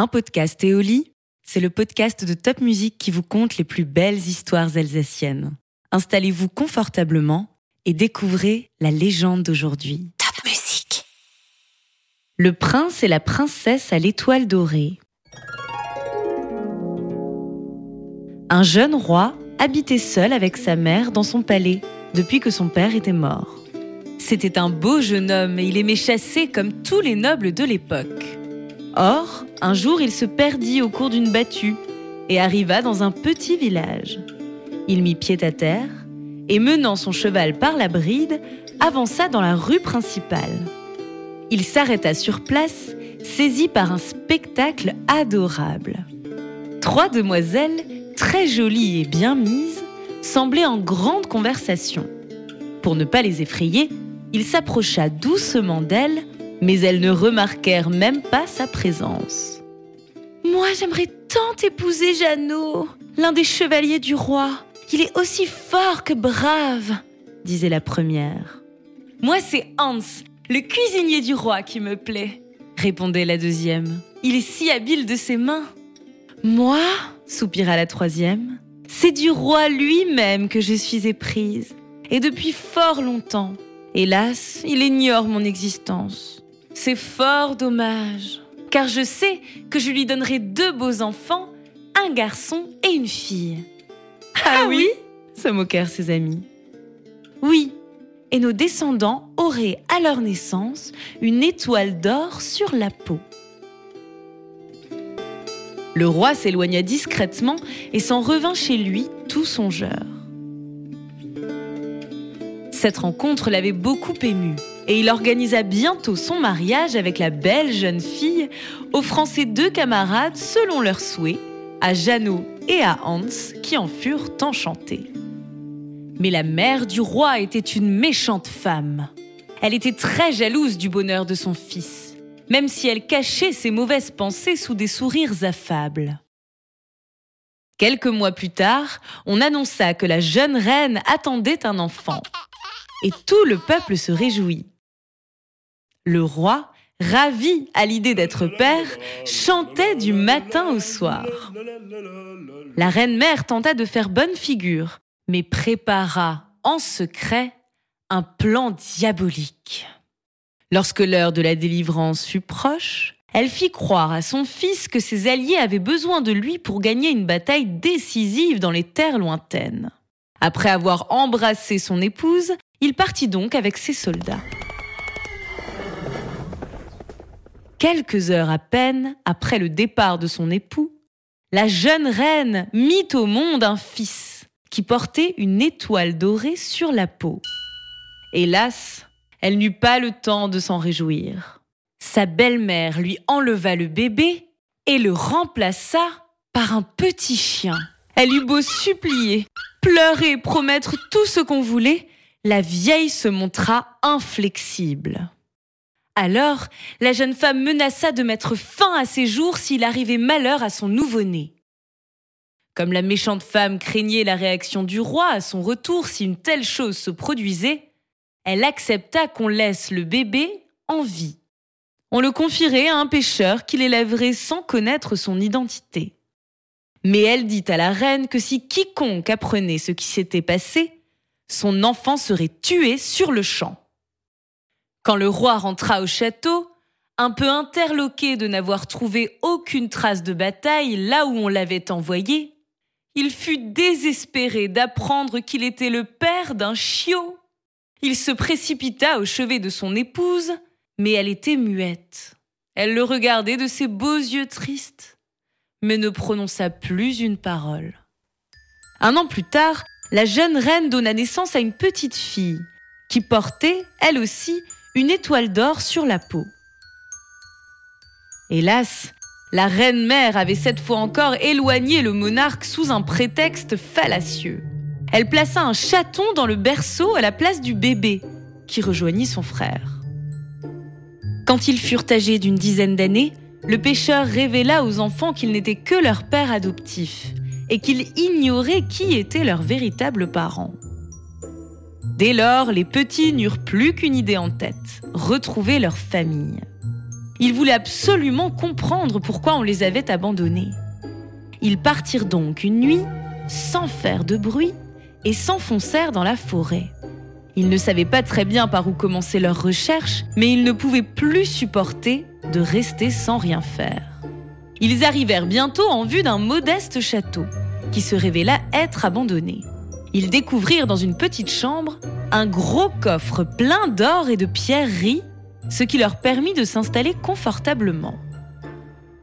Un podcast Éoli, c'est le podcast de Top Music qui vous conte les plus belles histoires alsaciennes. Installez-vous confortablement et découvrez la légende d'aujourd'hui. Top Music. Le prince et la princesse à l'étoile dorée. Un jeune roi habitait seul avec sa mère dans son palais depuis que son père était mort. C'était un beau jeune homme et il aimait chasser comme tous les nobles de l'époque. Or, un jour, il se perdit au cours d'une battue et arriva dans un petit village. Il mit pied à terre et menant son cheval par la bride, avança dans la rue principale. Il s'arrêta sur place, saisi par un spectacle adorable. Trois demoiselles, très jolies et bien mises, semblaient en grande conversation. Pour ne pas les effrayer, il s'approcha doucement d'elles, mais elles ne remarquèrent même pas sa présence. Moi, j'aimerais tant épouser Jeannot, l'un des chevaliers du roi. Il est aussi fort que brave, disait la première. Moi, c'est Hans, le cuisinier du roi, qui me plaît, répondait la deuxième. Il est si habile de ses mains. Moi, soupira la troisième, c'est du roi lui-même que je suis éprise, et depuis fort longtemps. Hélas, il ignore mon existence. C'est fort dommage, car je sais que je lui donnerai deux beaux enfants, un garçon et une fille. Ah, oui se moquèrent ses amis. Oui, et nos descendants auraient à leur naissance une étoile d'or sur la peau. Le roi s'éloigna discrètement et s'en revint chez lui tout songeur. Cette rencontre l'avait beaucoup ému et il organisa bientôt son mariage avec la belle jeune fille, offrant ses deux camarades selon leurs souhaits, à Jeannot et à Hans qui en furent enchantés. Mais la mère du roi était une méchante femme. Elle était très jalouse du bonheur de son fils, même si elle cachait ses mauvaises pensées sous des sourires affables. Quelques mois plus tard, on annonça que la jeune reine attendait un enfant. Et tout le peuple se réjouit. Le roi, ravi à l'idée d'être père, chantait du matin au soir. La reine mère tenta de faire bonne figure, mais prépara en secret un plan diabolique. Lorsque l'heure de la délivrance fut proche, elle fit croire à son fils que ses alliés avaient besoin de lui pour gagner une bataille décisive dans les terres lointaines. Après avoir embrassé son épouse, il partit donc avec ses soldats. Quelques heures à peine après le départ de son époux, la jeune reine mit au monde un fils qui portait une étoile dorée sur la peau. Hélas, elle n'eut pas le temps de s'en réjouir. Sa belle-mère lui enleva le bébé et le remplaça par un petit chien. Elle eut beau supplier, pleurer, promettre tout ce qu'on voulait, la vieille se montra inflexible. Alors, la jeune femme menaça de mettre fin à ses jours s'il arrivait malheur à son nouveau-né. Comme la méchante femme craignait la réaction du roi à son retour si une telle chose se produisait, elle accepta qu'on laisse le bébé en vie. On le confierait à un pêcheur qui l'élèverait sans connaître son identité. Mais elle dit à la reine que si quiconque apprenait ce qui s'était passé, son enfant serait tué sur le champ. Quand le roi rentra au château, un peu interloqué de n'avoir trouvé aucune trace de bataille là où on l'avait envoyé, il fut désespéré d'apprendre qu'il était le père d'un chiot. Il se précipita au chevet de son épouse, mais elle était muette. Elle le regardait de ses beaux yeux tristes, mais ne prononça plus une parole. Un an plus tard, la jeune reine donna naissance à une petite fille, qui portait, elle aussi, une étoile d'or sur la peau. Hélas, la reine mère avait cette fois encore éloigné le monarque sous un prétexte fallacieux. Elle plaça un chaton dans le berceau à la place du bébé, qui rejoignit son frère. Quand ils furent âgés d'une dizaine d'années, le pêcheur révéla aux enfants qu'ils n'étaient que leur père adoptif et qu'ils ignoraient qui étaient leurs véritables parents. Dès lors, les petits n'eurent plus qu'une idée en tête, retrouver leur famille. Il voulait absolument comprendre pourquoi on les avait abandonnés. Ils partirent donc une nuit, sans faire de bruit, et s'enfoncèrent dans la forêt. Ils ne savaient pas très bien par où commencer leur recherche, mais ils ne pouvaient plus supporter de rester sans rien faire. Ils arrivèrent bientôt en vue d'un modeste château, qui se révéla être abandonné. Ils découvrirent dans une petite chambre un gros coffre plein d'or et de pierreries, ce qui leur permit de s'installer confortablement.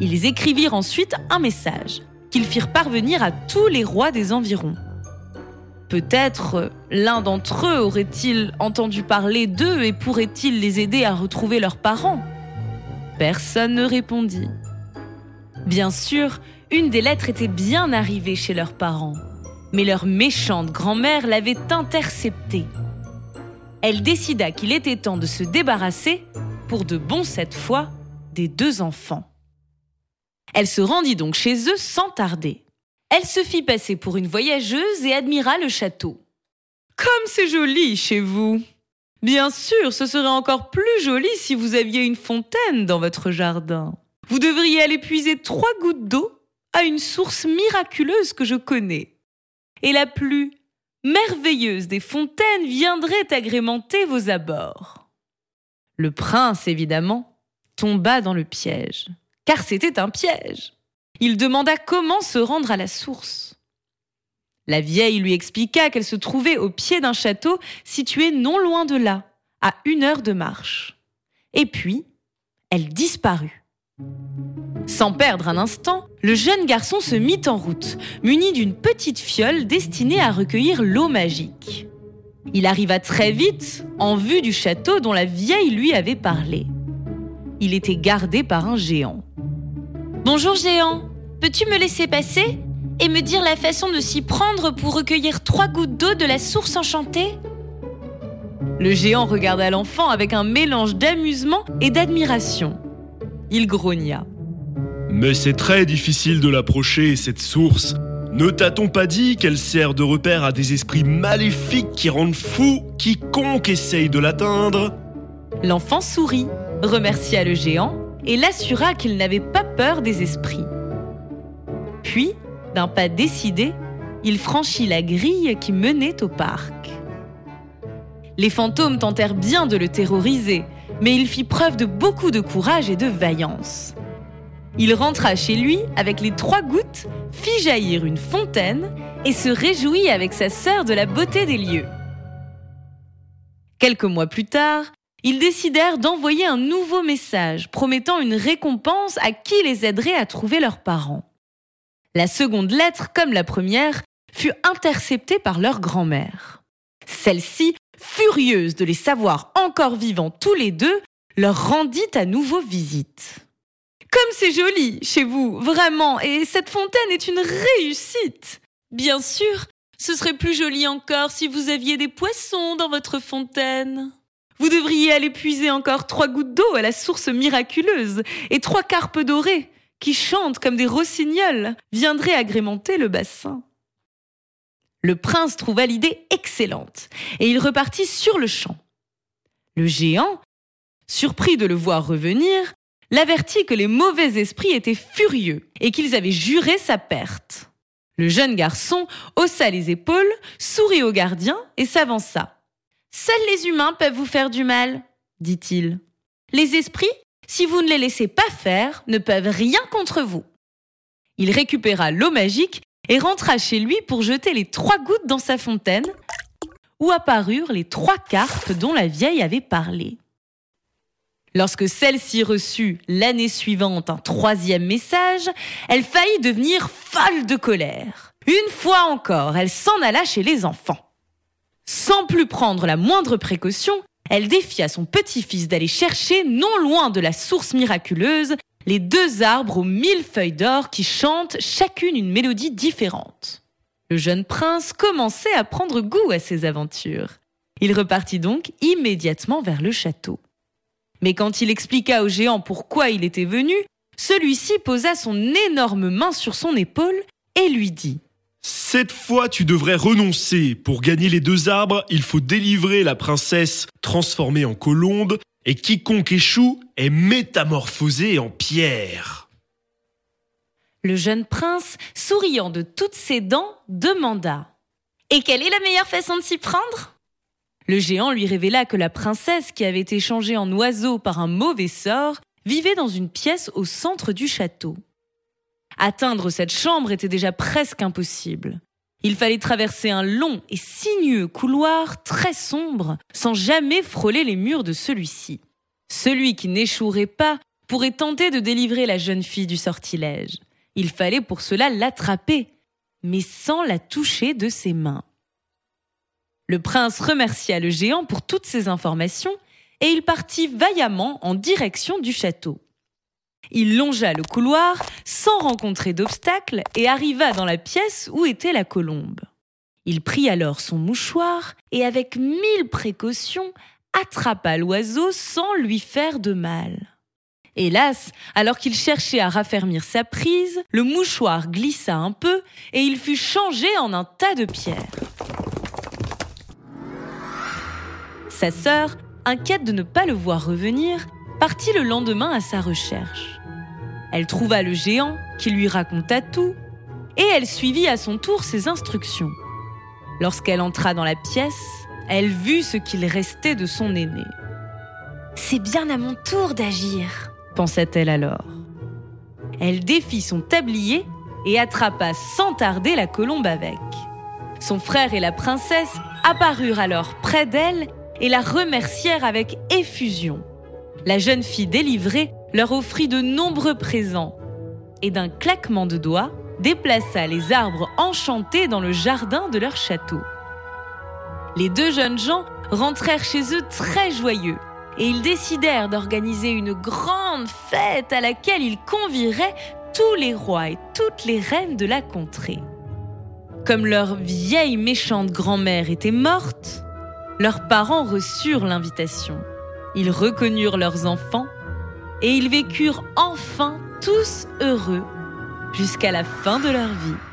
Ils écrivirent ensuite un message qu'ils firent parvenir à tous les rois des environs. Peut-être l'un d'entre eux aurait-il entendu parler d'eux et pourrait-il les aider à retrouver leurs parents? Personne ne répondit. Bien sûr, une des lettres était bien arrivée chez leurs parents, mais leur méchante grand-mère l'avait interceptée. Elle décida qu'il était temps de se débarrasser, pour de bon cette fois, des deux enfants. Elle se rendit donc chez eux sans tarder. Elle se fit passer pour une voyageuse et admira le château. Comme c'est joli chez vous. Bien sûr, ce serait encore plus joli si vous aviez une fontaine dans votre jardin. Vous devriez aller puiser trois gouttes d'eau à une source miraculeuse que je connais. Et la plus merveilleuse des fontaines viendrait agrémenter vos abords. Le prince, évidemment, tomba dans le piège, car c'était un piège il demanda comment se rendre à la source. La vieille lui expliqua qu'elle se trouvait au pied d'un château situé non loin de là, à une heure de marche. Et puis, elle disparut. Sans perdre un instant, le jeune garçon se mit en route, muni d'une petite fiole destinée à recueillir l'eau magique. Il arriva très vite en vue du château dont la vieille lui avait parlé. Il était gardé par un géant. Bonjour géant, Peux-tu me laisser passer et me dire la façon de s'y prendre pour recueillir trois gouttes d'eau de la source enchantée? Le géant regarda l'enfant avec un mélange d'amusement et d'admiration. Il grogna. Mais c'est très difficile de l'approcher, cette source. Ne t'a-t-on pas dit qu'elle sert de repère à des esprits maléfiques qui rendent fou quiconque essaye de l'atteindre? L'enfant sourit, remercia le géant et l'assura qu'il n'avait pas peur des esprits. Puis, d'un pas décidé, il franchit la grille qui menait au parc. Les fantômes tentèrent bien de le terroriser, mais il fit preuve de beaucoup de courage et de vaillance. Il rentra chez lui avec les trois gouttes, fit jaillir une fontaine et se réjouit avec sa sœur de la beauté des lieux. Quelques mois plus tard, ils décidèrent d'envoyer un nouveau message promettant une récompense à qui les aiderait à trouver leurs parents. La seconde lettre, comme la première, fut interceptée par leur grand-mère. Celle-ci, furieuse de les savoir encore vivants tous les deux, leur rendit à nouveau visite. Comme c'est joli chez vous, vraiment, et cette fontaine est une réussite. Bien sûr, ce serait plus joli encore si vous aviez des poissons dans votre fontaine. Vous devriez aller puiser encore trois gouttes d'eau à la source miraculeuse et trois carpes dorées qui chantent comme des rossignols, viendraient agrémenter le bassin. Le prince trouva l'idée excellente et il repartit sur le champ. Le géant, surpris de le voir revenir, l'avertit que les mauvais esprits étaient furieux et qu'ils avaient juré sa perte. Le jeune garçon haussa les épaules, sourit au gardien et s'avança. Seuls les humains peuvent vous faire du mal, dit-il. Les esprits si vous ne les laissez pas faire, ne peuvent rien contre vous. Il récupéra l'eau magique et rentra chez lui pour jeter les trois gouttes dans sa fontaine, où apparurent les trois cartes dont la vieille avait parlé. Lorsque celle-ci reçut l'année suivante un troisième message, elle faillit devenir folle de colère. Une fois encore, elle s'en alla chez les enfants. Sans plus prendre la moindre précaution, elle défia son petit-fils d'aller chercher, non loin de la source miraculeuse, les deux arbres aux mille feuilles d'or qui chantent chacune une mélodie différente. Le jeune prince commençait à prendre goût à ses aventures. Il repartit donc immédiatement vers le château. Mais quand il expliqua au géant pourquoi il était venu, celui-ci posa son énorme main sur son épaule et lui dit cette fois, tu devrais renoncer. Pour gagner les deux arbres, il faut délivrer la princesse transformée en colombe et quiconque échoue est métamorphosé en pierre. Le jeune prince, souriant de toutes ses dents, demanda Et quelle est la meilleure façon de s'y prendre? Le géant lui révéla que la princesse, qui avait été changée en oiseau par un mauvais sort, vivait dans une pièce au centre du château. Atteindre cette chambre était déjà presque impossible. Il fallait traverser un long et sinueux couloir très sombre sans jamais frôler les murs de celui-ci. Celui qui n'échouerait pas pourrait tenter de délivrer la jeune fille du sortilège. Il fallait pour cela l'attraper, mais sans la toucher de ses mains. Le prince remercia le géant pour toutes ces informations et il partit vaillamment en direction du château. Il longea le couloir sans rencontrer d'obstacle et arriva dans la pièce où était la colombe. Il prit alors son mouchoir et avec mille précautions attrapa l'oiseau sans lui faire de mal. Hélas, alors qu'il cherchait à raffermir sa prise, le mouchoir glissa un peu et il fut changé en un tas de pierres. Sa sœur, inquiète de ne pas le voir revenir, partit le lendemain à sa recherche. Elle trouva le géant qui lui raconta tout et elle suivit à son tour ses instructions. Lorsqu'elle entra dans la pièce, elle vit ce qu'il restait de son aîné. C'est bien à mon tour d'agir, pensa-t-elle alors. Elle défit son tablier et attrapa sans tarder la colombe avec. Son frère et la princesse apparurent alors près d'elle et la remercièrent avec effusion. La jeune fille délivrée leur offrit de nombreux présents et d'un claquement de doigts déplaça les arbres enchantés dans le jardin de leur château. Les deux jeunes gens rentrèrent chez eux très joyeux et ils décidèrent d'organiser une grande fête à laquelle ils convieraient tous les rois et toutes les reines de la contrée. Comme leur vieille méchante grand-mère était morte, leurs parents reçurent l'invitation. Ils reconnurent leurs enfants et ils vécurent enfin tous heureux jusqu'à la fin de leur vie.